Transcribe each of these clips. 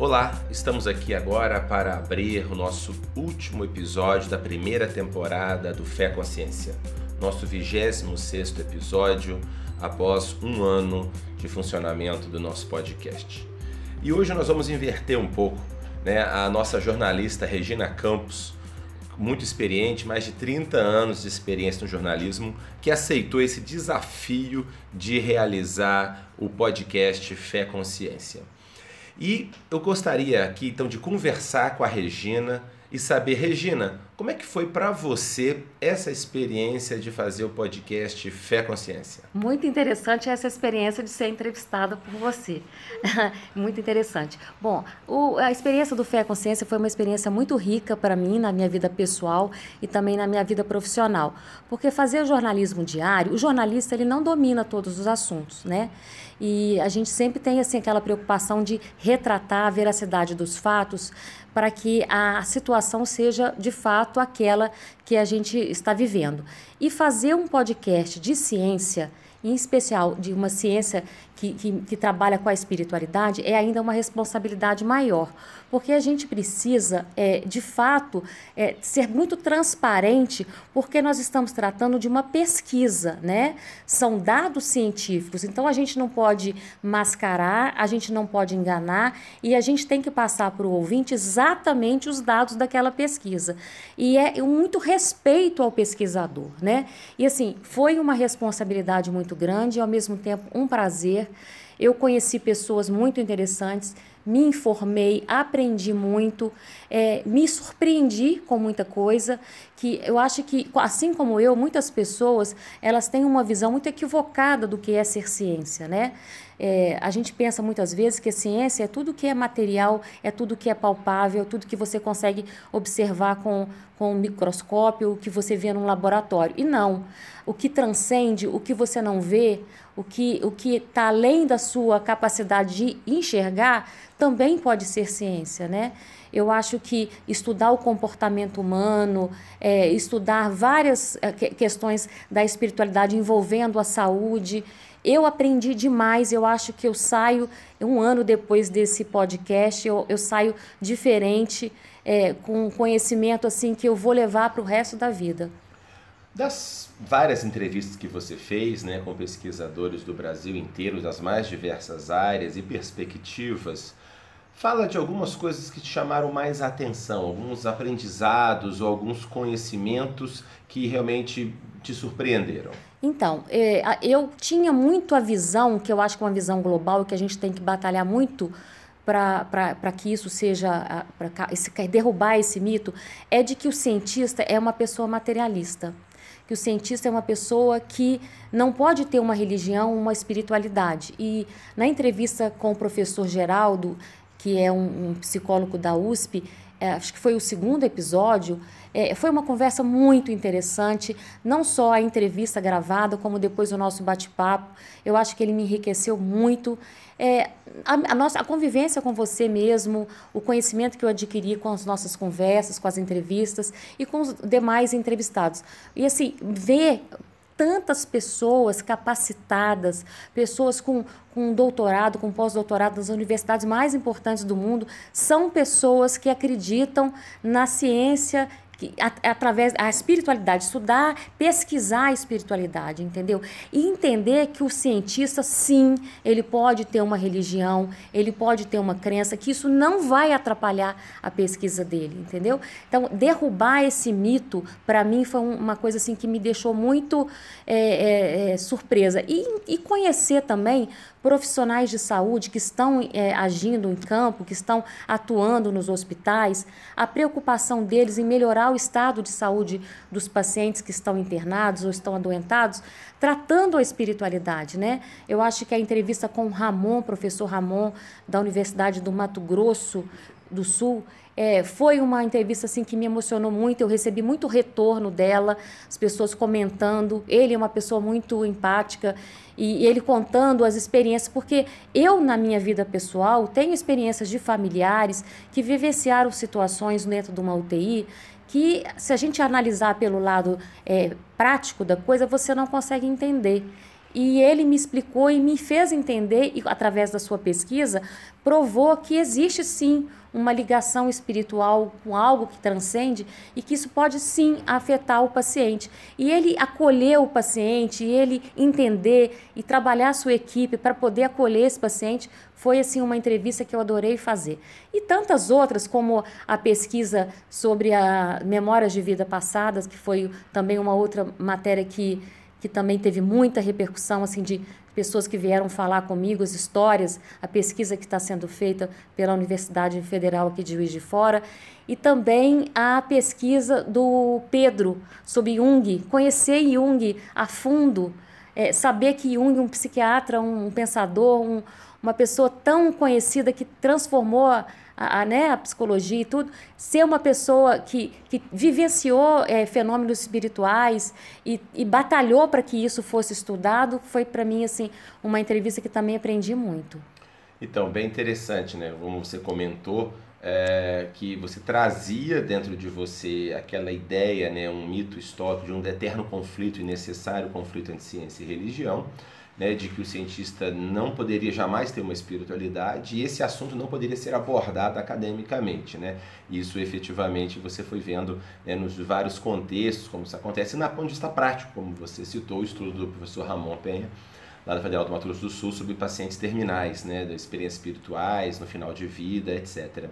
Olá, estamos aqui agora para abrir o nosso último episódio da primeira temporada do Fé Consciência, nosso 26 episódio após um ano de funcionamento do nosso podcast. E hoje nós vamos inverter um pouco. Né? A nossa jornalista Regina Campos, muito experiente, mais de 30 anos de experiência no jornalismo, que aceitou esse desafio de realizar o podcast Fé Consciência. E eu gostaria aqui então de conversar com a Regina e saber, Regina, como é que foi para você essa experiência de fazer o podcast Fé Consciência? Muito interessante essa experiência de ser entrevistada por você. muito interessante. Bom, o, a experiência do Fé Consciência foi uma experiência muito rica para mim na minha vida pessoal e também na minha vida profissional, porque fazer jornalismo diário, o jornalista ele não domina todos os assuntos, né? E a gente sempre tem assim aquela preocupação de retratar a veracidade dos fatos para que a situação seja de fato aquela que a gente está vivendo. E fazer um podcast de ciência em especial de uma ciência que, que, que, trabalha com a espiritualidade, é ainda uma responsabilidade maior. Porque a gente precisa, é, de fato, é, ser muito transparente, porque nós estamos tratando de uma pesquisa, né? São dados científicos, então a gente não pode mascarar, a gente não pode enganar e a gente tem que passar para o ouvinte exatamente os dados daquela pesquisa. E é muito respeito ao pesquisador, né? E assim, foi uma responsabilidade muito grande e ao mesmo tempo um prazer eu conheci pessoas muito interessantes, me informei, aprendi muito, é, me surpreendi com muita coisa, que eu acho que, assim como eu, muitas pessoas, elas têm uma visão muito equivocada do que é ser ciência, né? É, a gente pensa muitas vezes que a ciência é tudo que é material, é tudo que é palpável, tudo que você consegue observar com, com um microscópio, o que você vê num laboratório. E não. O que transcende, o que você não vê, o que o está além da sua capacidade de enxergar, também pode ser ciência, né? Eu acho que estudar o comportamento humano, é, estudar várias é, questões da espiritualidade envolvendo a saúde, eu aprendi demais, eu acho que eu saio, um ano depois desse podcast, eu, eu saio diferente, é, com conhecimento assim que eu vou levar para o resto da vida. Das várias entrevistas que você fez né, com pesquisadores do Brasil inteiro, das mais diversas áreas e perspectivas, Fala de algumas coisas que te chamaram mais atenção, alguns aprendizados ou alguns conhecimentos que realmente te surpreenderam. Então, é, eu tinha muito a visão, que eu acho que é uma visão global, que a gente tem que batalhar muito para que isso seja, para derrubar esse mito, é de que o cientista é uma pessoa materialista. Que o cientista é uma pessoa que não pode ter uma religião, uma espiritualidade. E na entrevista com o professor Geraldo, que é um, um psicólogo da USP, é, acho que foi o segundo episódio, é, foi uma conversa muito interessante, não só a entrevista gravada, como depois o nosso bate-papo. Eu acho que ele me enriqueceu muito. É, a, a, nossa, a convivência com você mesmo, o conhecimento que eu adquiri com as nossas conversas, com as entrevistas e com os demais entrevistados. E assim, ver tantas pessoas capacitadas, pessoas com, com doutorado, com pós-doutorado nas universidades mais importantes do mundo, são pessoas que acreditam na ciência que, através da espiritualidade, estudar, pesquisar a espiritualidade, entendeu? E entender que o cientista, sim, ele pode ter uma religião, ele pode ter uma crença, que isso não vai atrapalhar a pesquisa dele, entendeu? Então, derrubar esse mito, para mim, foi uma coisa assim que me deixou muito é, é, é, surpresa. E, e conhecer também profissionais de saúde que estão é, agindo em campo, que estão atuando nos hospitais, a preocupação deles em melhorar o estado de saúde dos pacientes que estão internados ou estão adoentados, tratando a espiritualidade, né? Eu acho que a entrevista com o Ramon, professor Ramon, da Universidade do Mato Grosso do Sul, é, foi uma entrevista assim que me emocionou muito. Eu recebi muito retorno dela, as pessoas comentando. Ele é uma pessoa muito empática e, e ele contando as experiências, porque eu na minha vida pessoal tenho experiências de familiares que vivenciaram situações dentro de uma UTI que, se a gente analisar pelo lado é, prático da coisa, você não consegue entender. e ele me explicou e me fez entender, e através da sua pesquisa, provou que existe sim uma ligação espiritual com algo que transcende e que isso pode sim afetar o paciente. E ele acolher o paciente, ele entender e trabalhar a sua equipe para poder acolher esse paciente foi assim uma entrevista que eu adorei fazer. E tantas outras, como a pesquisa sobre a memórias de vida passadas, que foi também uma outra matéria que que também teve muita repercussão assim de pessoas que vieram falar comigo, as histórias, a pesquisa que está sendo feita pela Universidade Federal aqui de Juiz de Fora, e também a pesquisa do Pedro sobre Jung, conhecer Jung a fundo, é, saber que Jung, um psiquiatra, um pensador, um, uma pessoa tão conhecida que transformou a, a, né, a psicologia e tudo, ser uma pessoa que, que vivenciou é, fenômenos espirituais e, e batalhou para que isso fosse estudado, foi para mim assim uma entrevista que também aprendi muito. Então, bem interessante, né? Como você comentou, é, que você trazia dentro de você aquela ideia, né, um mito histórico de um eterno conflito e necessário conflito entre ciência e religião né, de que o cientista não poderia jamais ter uma espiritualidade e esse assunto não poderia ser abordado academicamente. Né? Isso efetivamente você foi vendo né, nos vários contextos, como isso acontece, e na ponto de vista prático, como você citou, o estudo do professor Ramon Penha, lá da Federal do Mato Grosso do Sul, sobre pacientes terminais, né, experiências espirituais, no final de vida, etc.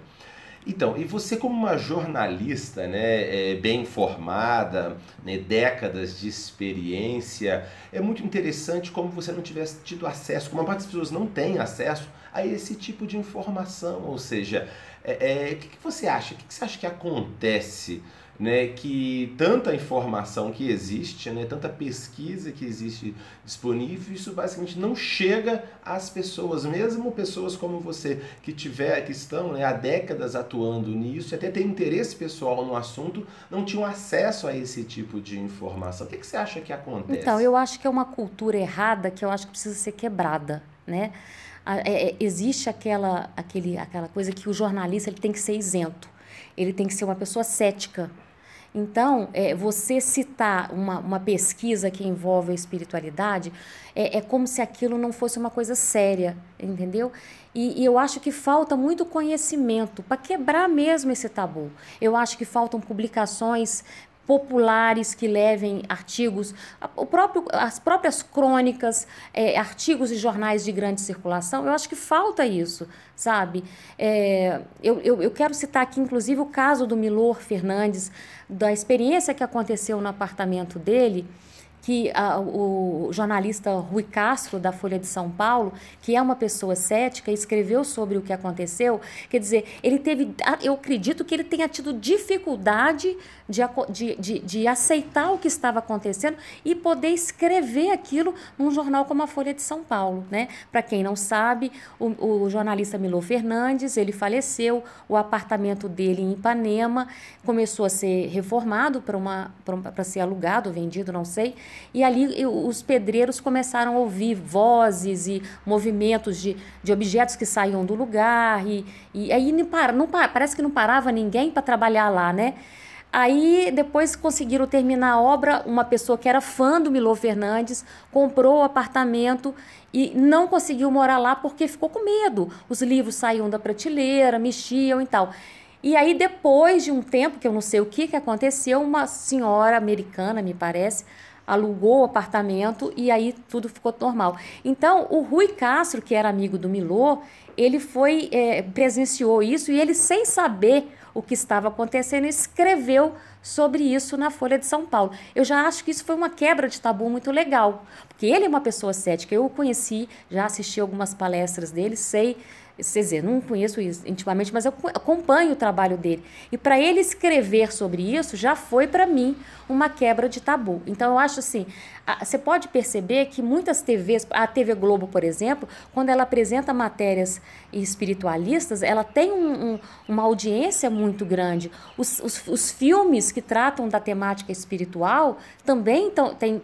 Então, e você como uma jornalista, né, é, bem informada, né, décadas de experiência, é muito interessante como você não tivesse tido acesso, como a parte das pessoas não tem acesso a esse tipo de informação, ou seja, é, é, o que, que você acha? O que, que você acha que acontece né, que tanta informação que existe, né, tanta pesquisa que existe disponível, isso basicamente não chega às pessoas, mesmo pessoas como você que tiver, que estão né, há décadas atuando nisso, até tem interesse pessoal no assunto, não tinham acesso a esse tipo de informação. O que, que você acha que acontece? Então, eu acho que é uma cultura errada que eu acho que precisa ser quebrada, né? É, é, existe aquela, aquele, aquela coisa que o jornalista ele tem que ser isento, ele tem que ser uma pessoa cética, então, é, você citar uma, uma pesquisa que envolve a espiritualidade é, é como se aquilo não fosse uma coisa séria, entendeu? E, e eu acho que falta muito conhecimento para quebrar mesmo esse tabu. Eu acho que faltam publicações populares que levem artigos, o próprio, as próprias crônicas, é, artigos e jornais de grande circulação, eu acho que falta isso, sabe? É, eu, eu, eu, quero citar aqui, inclusive, o caso do Milor Fernandes, da experiência que aconteceu no apartamento dele, que a, o jornalista Rui Castro, da Folha de São Paulo, que é uma pessoa cética, escreveu sobre o que aconteceu. Quer dizer, ele teve, eu acredito que ele tenha tido dificuldade de, de, de, de aceitar o que estava acontecendo e poder escrever aquilo num jornal como a Folha de São Paulo. Né? Para quem não sabe, o, o jornalista Milô Fernandes, ele faleceu, o apartamento dele em Ipanema começou a ser reformado para ser alugado, vendido, não sei, e ali os pedreiros começaram a ouvir vozes e movimentos de, de objetos que saíam do lugar. E, e aí não, para, não parece que não parava ninguém para trabalhar lá, né? Aí depois conseguiram terminar a obra. Uma pessoa que era fã do Milô Fernandes comprou o apartamento e não conseguiu morar lá porque ficou com medo. Os livros saíam da prateleira, mexiam e tal. E aí, depois de um tempo, que eu não sei o que, que aconteceu, uma senhora americana, me parece, alugou o apartamento e aí tudo ficou normal. Então, o Rui Castro, que era amigo do Milô, ele foi, é, presenciou isso e ele, sem saber o que estava acontecendo, escreveu sobre isso na Folha de São Paulo. Eu já acho que isso foi uma quebra de tabu muito legal, porque ele é uma pessoa cética. Eu o conheci, já assisti algumas palestras dele, sei quer dizer, não conheço isso intimamente, mas eu acompanho o trabalho dele. E para ele escrever sobre isso já foi para mim uma quebra de tabu. Então eu acho assim, você pode perceber que muitas TVs, a TV Globo, por exemplo, quando ela apresenta matérias espiritualistas, ela tem um, um, uma audiência muito grande. Os, os, os, filmes que tratam da temática espiritual também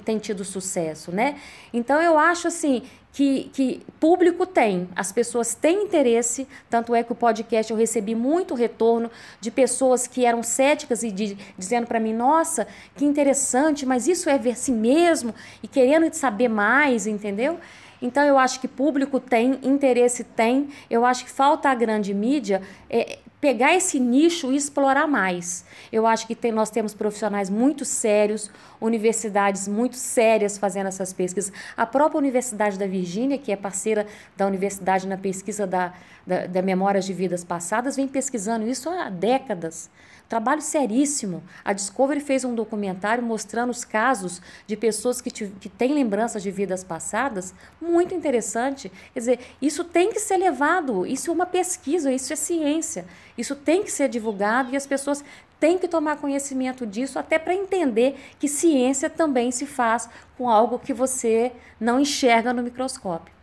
têm tido sucesso, né? Então eu acho assim que, que público tem, as pessoas têm interesse, tanto é que o podcast eu recebi muito retorno de pessoas que eram céticas e de, dizendo para mim, nossa, que interessante, mas isso é ver si mesmo e querendo saber mais, entendeu? Então eu acho que público tem, interesse tem, eu acho que falta a grande mídia é, pegar esse nicho e explorar mais. Eu acho que tem, nós temos profissionais muito sérios, universidades muito sérias fazendo essas pesquisas. A própria Universidade da Virgínia, que é parceira da universidade na pesquisa da, da, da Memórias de Vidas Passadas, vem pesquisando isso há décadas. Trabalho seríssimo. A Discovery fez um documentário mostrando os casos de pessoas que, te, que têm lembranças de vidas passadas, muito interessante. Quer dizer, isso tem que ser levado, isso é uma pesquisa, isso é ciência. Isso tem que ser divulgado e as pessoas têm que tomar conhecimento disso, até para entender que ciência também se faz com algo que você não enxerga no microscópio.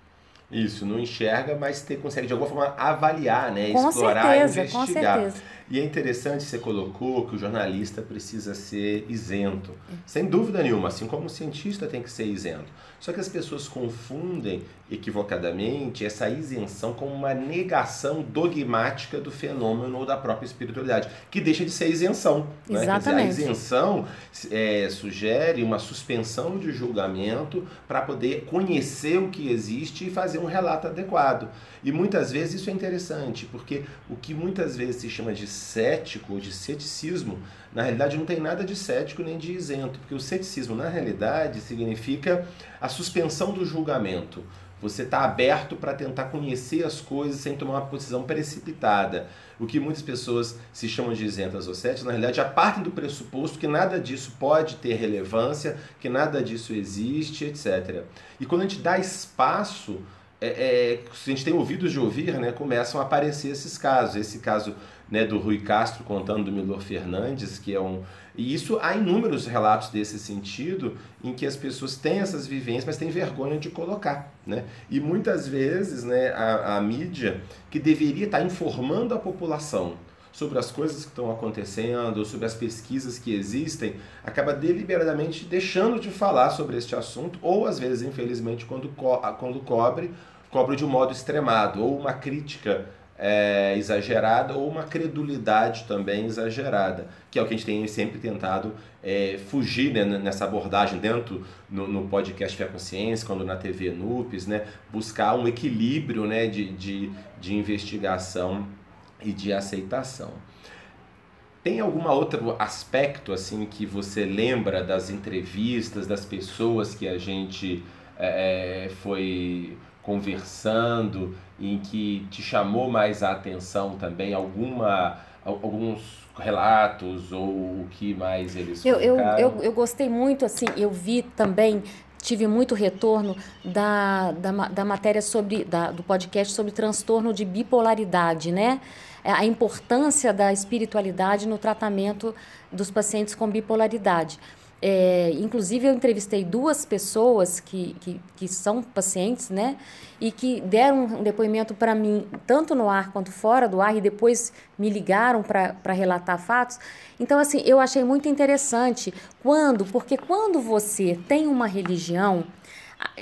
Isso, não enxerga, mas ter, consegue de alguma forma avaliar, né? Com explorar certeza, investigar. E é interessante, você colocou que o jornalista precisa ser isento. Sem dúvida nenhuma, assim como o cientista tem que ser isento. Só que as pessoas confundem equivocadamente essa isenção com uma negação dogmática do fenômeno ou da própria espiritualidade, que deixa de ser isenção. Né? Exatamente. Dizer, a isenção é, sugere uma suspensão de julgamento para poder conhecer o que existe e fazer um relato adequado. E muitas vezes isso é interessante, porque o que muitas vezes se chama de cético ou de ceticismo, na realidade não tem nada de cético nem de isento, porque o ceticismo, na realidade, significa a suspensão do julgamento. Você está aberto para tentar conhecer as coisas sem tomar uma posição precipitada. O que muitas pessoas se chamam de isentas ou céticas, na realidade, já partem do pressuposto que nada disso pode ter relevância, que nada disso existe, etc. E quando a gente dá espaço é, é, se a gente tem ouvidos de ouvir, né, começam a aparecer esses casos. Esse caso né, do Rui Castro contando do Milor Fernandes, que é um. E isso há inúmeros relatos desse sentido em que as pessoas têm essas vivências, mas têm vergonha de colocar. Né? E muitas vezes né, a, a mídia, que deveria estar informando a população sobre as coisas que estão acontecendo, sobre as pesquisas que existem, acaba deliberadamente deixando de falar sobre este assunto, ou às vezes, infelizmente, quando, co quando cobre, cobre de um modo extremado, ou uma crítica é, exagerada, ou uma credulidade também exagerada, que é o que a gente tem sempre tentado é, fugir né, nessa abordagem dentro no, no podcast Fé Consciência, quando na TV NUPES, né, buscar um equilíbrio né, de, de, de investigação e de aceitação. Tem algum outro aspecto assim que você lembra das entrevistas, das pessoas que a gente é, foi conversando, em que te chamou mais a atenção também? Alguma, alguns relatos ou o que mais eles eu, eu, eu, eu gostei muito, assim, eu vi também tive muito retorno da, da, da matéria sobre da, do podcast sobre transtorno de bipolaridade, né? É, a importância da espiritualidade no tratamento dos pacientes com bipolaridade. É, inclusive, eu entrevistei duas pessoas que, que, que são pacientes, né? E que deram um depoimento para mim, tanto no ar quanto fora do ar, e depois me ligaram para relatar fatos. Então, assim, eu achei muito interessante quando, porque quando você tem uma religião,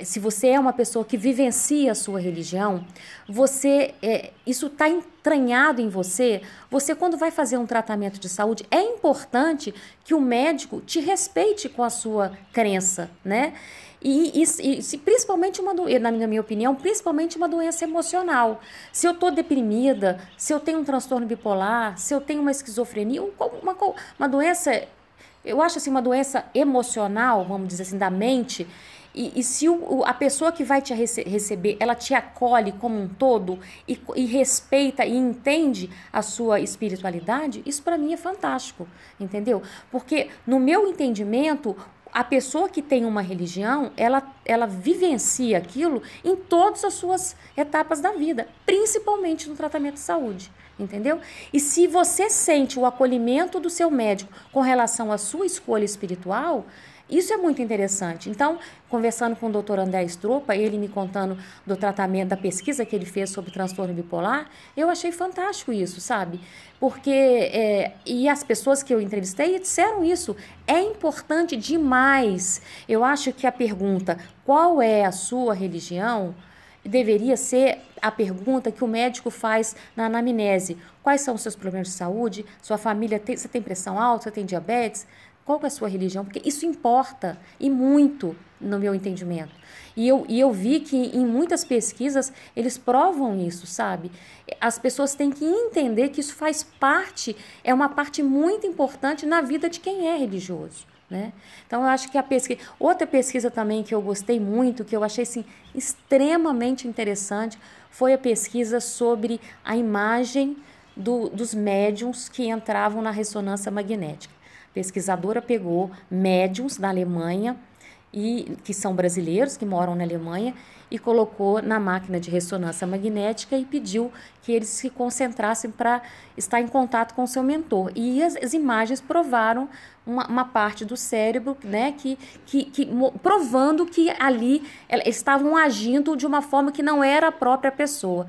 se você é uma pessoa que vivencia a sua religião, você é, isso está entranhado em você. Você quando vai fazer um tratamento de saúde é importante que o médico te respeite com a sua crença, né? E, e, e principalmente uma na minha, minha opinião, principalmente uma doença emocional. Se eu estou deprimida, se eu tenho um transtorno bipolar, se eu tenho uma esquizofrenia, uma, uma doença, eu acho assim, uma doença emocional, vamos dizer assim, da mente, e, e se o, a pessoa que vai te rece receber, ela te acolhe como um todo e, e respeita e entende a sua espiritualidade, isso para mim é fantástico, entendeu? Porque no meu entendimento, a pessoa que tem uma religião, ela, ela vivencia aquilo em todas as suas etapas da vida, principalmente no tratamento de saúde, entendeu? E se você sente o acolhimento do seu médico com relação à sua escolha espiritual, isso é muito interessante. Então, conversando com o doutor André Stropa, ele me contando do tratamento, da pesquisa que ele fez sobre transtorno bipolar, eu achei fantástico isso, sabe? Porque, é, e as pessoas que eu entrevistei disseram isso, é importante demais. Eu acho que a pergunta, qual é a sua religião? deveria ser a pergunta que o médico faz na anamnese. Quais são os seus problemas de saúde? Sua família tem, você tem pressão alta, você tem diabetes? Qual é a sua religião? Porque isso importa e muito no meu entendimento. E eu, e eu vi que em muitas pesquisas eles provam isso, sabe? As pessoas têm que entender que isso faz parte, é uma parte muito importante na vida de quem é religioso. Né? Então, eu acho que a pesquisa. Outra pesquisa também que eu gostei muito, que eu achei assim, extremamente interessante, foi a pesquisa sobre a imagem do, dos médiums que entravam na ressonância magnética pesquisadora pegou médiums da Alemanha e que são brasileiros que moram na Alemanha e colocou na máquina de ressonância magnética e pediu que eles se concentrassem para estar em contato com o seu mentor. E as, as imagens provaram uma, uma, parte do cérebro, né, que, que, que provando que ali estavam agindo de uma forma que não era a própria pessoa.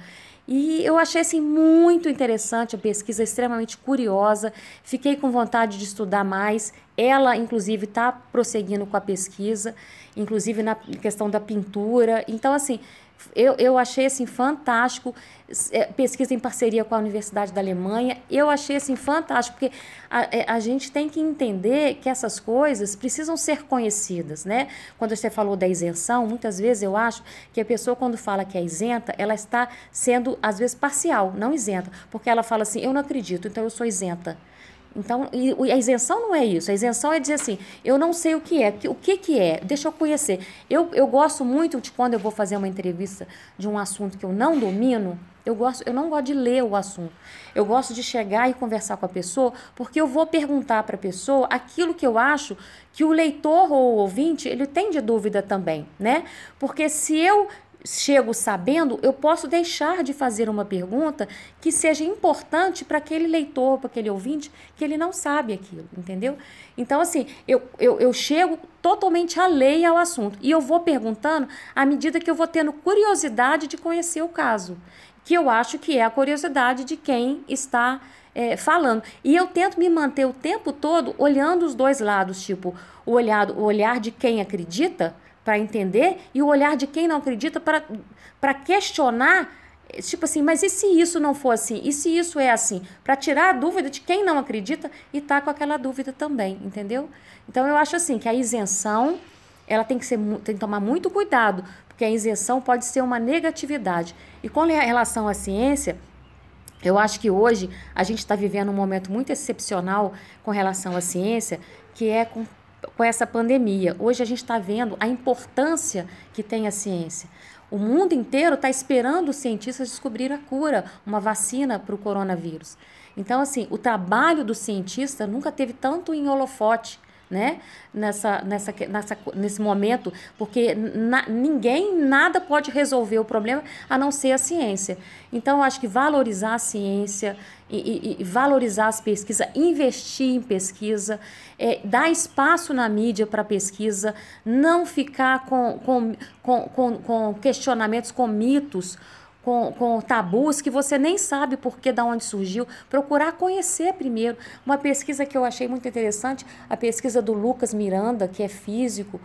E eu achei assim muito interessante a pesquisa, extremamente curiosa. Fiquei com vontade de estudar mais. Ela, inclusive, está prosseguindo com a pesquisa, inclusive na questão da pintura. Então, assim, eu, eu achei assim fantástico é, pesquisa em parceria com a Universidade da Alemanha. Eu achei assim fantástico porque a, é, a gente tem que entender que essas coisas precisam ser conhecidas, né? Quando você falou da isenção, muitas vezes eu acho que a pessoa quando fala que é isenta, ela está sendo às vezes parcial, não isenta, porque ela fala assim: "Eu não acredito, então eu sou isenta". Então, a isenção não é isso. A isenção é dizer assim, eu não sei o que é. O que, que é? Deixa eu conhecer. Eu, eu gosto muito de quando eu vou fazer uma entrevista de um assunto que eu não domino, eu, gosto, eu não gosto de ler o assunto. Eu gosto de chegar e conversar com a pessoa, porque eu vou perguntar para a pessoa aquilo que eu acho que o leitor ou o ouvinte, ele tem de dúvida também, né? Porque se eu chego sabendo, eu posso deixar de fazer uma pergunta que seja importante para aquele leitor, para aquele ouvinte, que ele não sabe aquilo, entendeu? Então, assim, eu, eu, eu chego totalmente alheia ao assunto e eu vou perguntando à medida que eu vou tendo curiosidade de conhecer o caso, que eu acho que é a curiosidade de quem está é, falando. E eu tento me manter o tempo todo olhando os dois lados, tipo, o, olhado, o olhar de quem acredita para entender e o olhar de quem não acredita para questionar, tipo assim, mas e se isso não for assim? E se isso é assim? Para tirar a dúvida de quem não acredita e tá com aquela dúvida também, entendeu? Então eu acho assim que a isenção ela tem que ser tem que tomar muito cuidado, porque a isenção pode ser uma negatividade. E com relação à ciência, eu acho que hoje a gente está vivendo um momento muito excepcional com relação à ciência, que é com com essa pandemia. Hoje a gente está vendo a importância que tem a ciência. O mundo inteiro está esperando os cientistas descobrir a cura, uma vacina para o coronavírus. Então, assim, o trabalho do cientista nunca teve tanto em holofote né? Nessa, nessa, nessa, nesse momento, porque na, ninguém, nada pode resolver o problema a não ser a ciência. Então, eu acho que valorizar a ciência e, e, valorizar as pesquisas, investir em pesquisa, é, dar espaço na mídia para pesquisa, não ficar com, com, com, com, com questionamentos, com mitos com, com tabus que você nem sabe por que, da onde surgiu, procurar conhecer primeiro. Uma pesquisa que eu achei muito interessante, a pesquisa do Lucas Miranda, que é físico,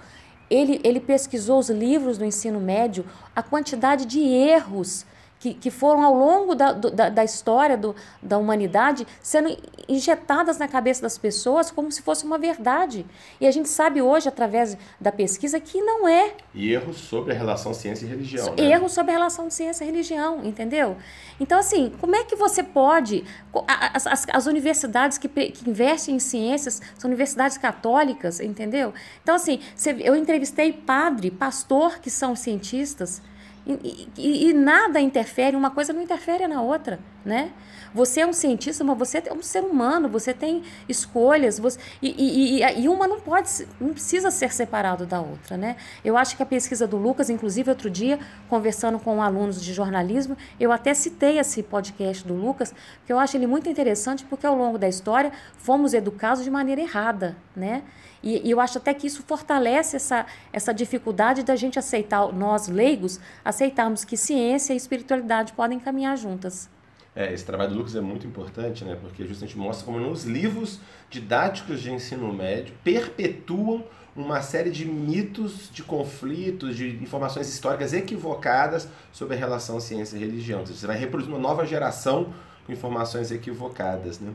ele, ele pesquisou os livros do ensino médio, a quantidade de erros que, que foram ao longo da, da, da história do, da humanidade sendo injetadas na cabeça das pessoas como se fosse uma verdade. E a gente sabe hoje, através da pesquisa, que não é. E erros sobre a relação ciência e religião. Né? Erros sobre a relação ciência e religião, entendeu? Então, assim, como é que você pode. As, as, as universidades que, que investem em ciências são universidades católicas, entendeu? Então, assim, eu entrevistei padre, pastor que são cientistas E, e, e, nada interfere, uma coisa não interfere na outra, né? Você é um cientista, mas você é um ser humano, você tem escolhas, você, e, e, e, uma não pode, não precisa ser separado da outra, né? Eu acho que a pesquisa do Lucas, inclusive outro dia, conversando com alunos de jornalismo, eu até citei esse podcast do Lucas, que eu acho ele muito interessante, porque ao longo da história fomos educados de maneira errada, né? E, e, eu acho até que isso fortalece essa, essa dificuldade da gente aceitar, nós leigos, aceitarmos que ciência e espiritualidade podem caminhar juntas. É, esse trabalho do Lucas é muito importante, né? Porque justamente mostra como nos livros didáticos de ensino médio perpetuam uma série de mitos, de conflitos, de informações históricas equivocadas sobre a relação ciência e religião. Você vai reproduzir uma nova geração com informações equivocadas, né?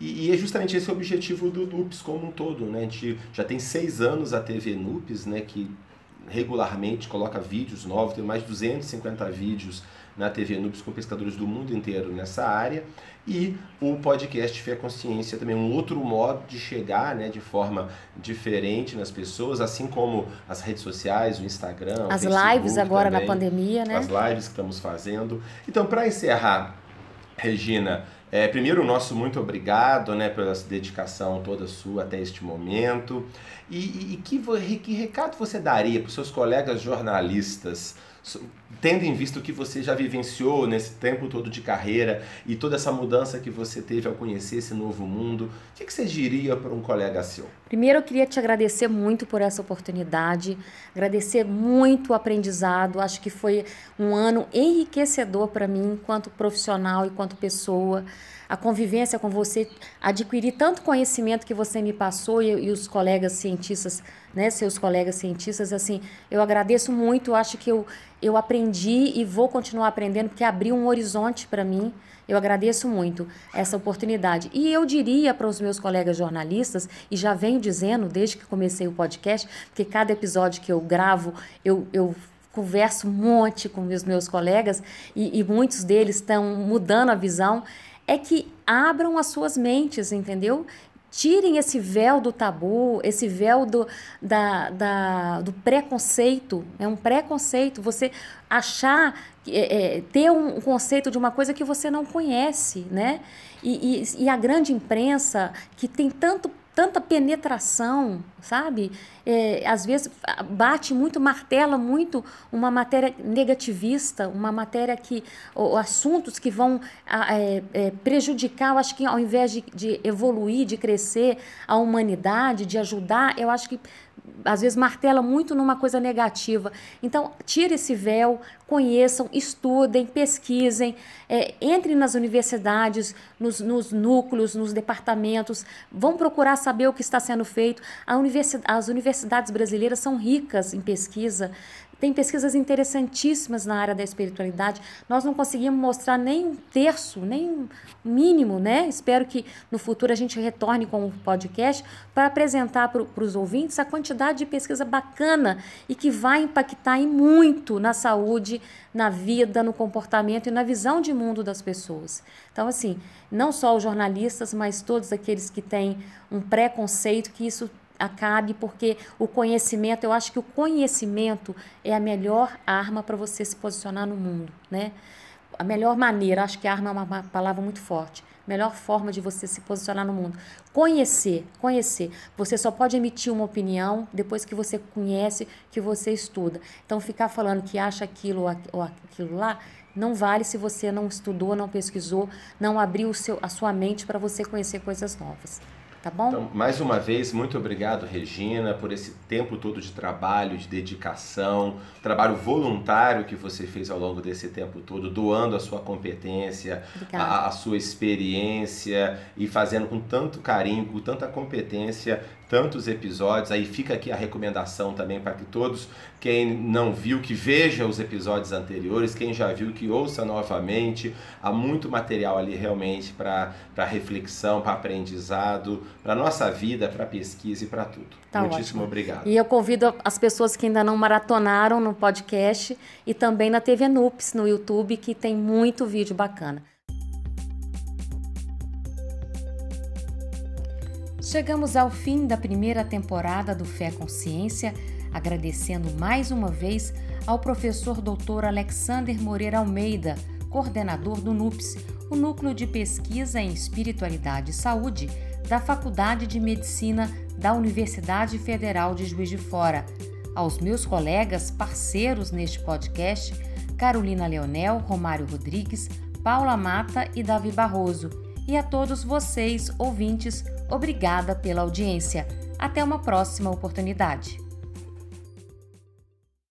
E, e, é justamente esse o objetivo do NUPES como um todo. Né? A gente já tem seis anos a TV NUPES, né, que regularmente coloca vídeos novos, tem mais de 250 vídeos na TV NUPES com pescadores do mundo inteiro nessa área. E o podcast Fé Consciência também um outro modo de chegar né, de forma diferente nas pessoas, assim como as redes sociais, o Instagram, as o lives agora também, na pandemia, né? As lives que estamos fazendo. Então, para encerrar, Regina, é, primeiro, o nosso muito obrigado né, pela dedicação toda sua até este momento. E, e, e que, que recado você daria para os seus colegas jornalistas, tendo em vista o que você já vivenciou nesse tempo todo de carreira e toda essa mudança que você teve ao conhecer esse novo mundo? O que, que você diria para um colega seu? Primeiro, eu queria te agradecer muito por essa oportunidade, agradecer muito o aprendizado. Acho que foi um ano enriquecedor para mim, enquanto profissional e quanto pessoa a convivência com você, adquirir tanto conhecimento que você me passou e, e, os colegas cientistas, né, seus colegas cientistas, assim, eu agradeço muito, acho que eu, eu aprendi e vou continuar aprendendo, porque abriu um horizonte para mim, eu agradeço muito essa oportunidade. E eu diria para os meus colegas jornalistas, e já venho dizendo desde que comecei o podcast, porque cada episódio que eu gravo, eu, eu converso um monte com os meus colegas, e, e muitos deles estão mudando a visão é que abram as suas mentes, entendeu? Tirem esse véu do tabu, esse véu do, da, da, do preconceito. É um preconceito você achar, é, é, ter um conceito de uma coisa que você não conhece, né? E, e, e a grande imprensa, que tem tanto tanta penetração, sabe? É, às vezes bate muito, martela muito uma matéria negativista, uma matéria que, ou, assuntos que vão é, é, prejudicar, eu acho que ao invés de, de evoluir, de crescer a humanidade, de ajudar, eu acho que às vezes martela muito numa coisa negativa. Então, tire esse véu, conheçam, estudem, pesquisem, é, entrem nas universidades, nos, nos, núcleos, nos departamentos, vão procurar saber o que está sendo feito. Universidade, as universidades brasileiras são ricas em pesquisa, tem pesquisas interessantíssimas na área da espiritualidade. Nós não conseguimos mostrar nem um terço, nem um mínimo, né? Espero que no futuro a gente retorne com o podcast para apresentar para os ouvintes a quantidade de pesquisa bacana e que vai impactar em muito na saúde, na vida, no comportamento e na visão de mundo das pessoas. Então, assim, não só os jornalistas, mas todos aqueles que têm um preconceito que isso acabe, porque o conhecimento, eu acho que o conhecimento é a melhor arma para você se posicionar no mundo, né? A melhor maneira, acho que arma é uma palavra muito forte. Melhor forma de você se posicionar no mundo. Conhecer, conhecer. Você só pode emitir uma opinião depois que você conhece, que você estuda. Então, ficar falando que acha aquilo ou aquilo lá, não vale se você não estudou, não pesquisou, não abriu seu, a sua mente para você conhecer coisas novas. Tá bom? Então, mais uma vez, muito obrigado, Regina, por esse tempo todo de trabalho, de dedicação, trabalho voluntário que você fez ao longo desse tempo todo, doando a sua competência, a, a, sua experiência e fazendo com tanto carinho, com tanta competência tantos episódios. Aí fica aqui a recomendação também para que todos, quem não viu, que veja os episódios anteriores, quem já viu, que ouça novamente. Há muito material ali realmente para reflexão, para aprendizado, para nossa vida, para pesquisa e para tudo. Tá Muitíssimo ótimo. obrigado. E eu convido as pessoas que ainda não maratonaram no podcast e também na TV Nups, no YouTube, que tem muito vídeo bacana. Chegamos ao fim da primeira temporada do Fé Consciência, agradecendo mais uma vez ao professor doutor Alexander Moreira Almeida, coordenador do NUPS, o Núcleo de Pesquisa em Espiritualidade e Saúde da Faculdade de Medicina da Universidade Federal de Juiz de Fora, aos meus colegas parceiros neste podcast, Carolina Leonel, Romário Rodrigues, Paula Mata e Davi Barroso, e a todos vocês, ouvintes, obrigada pela audiência. Até uma próxima oportunidade.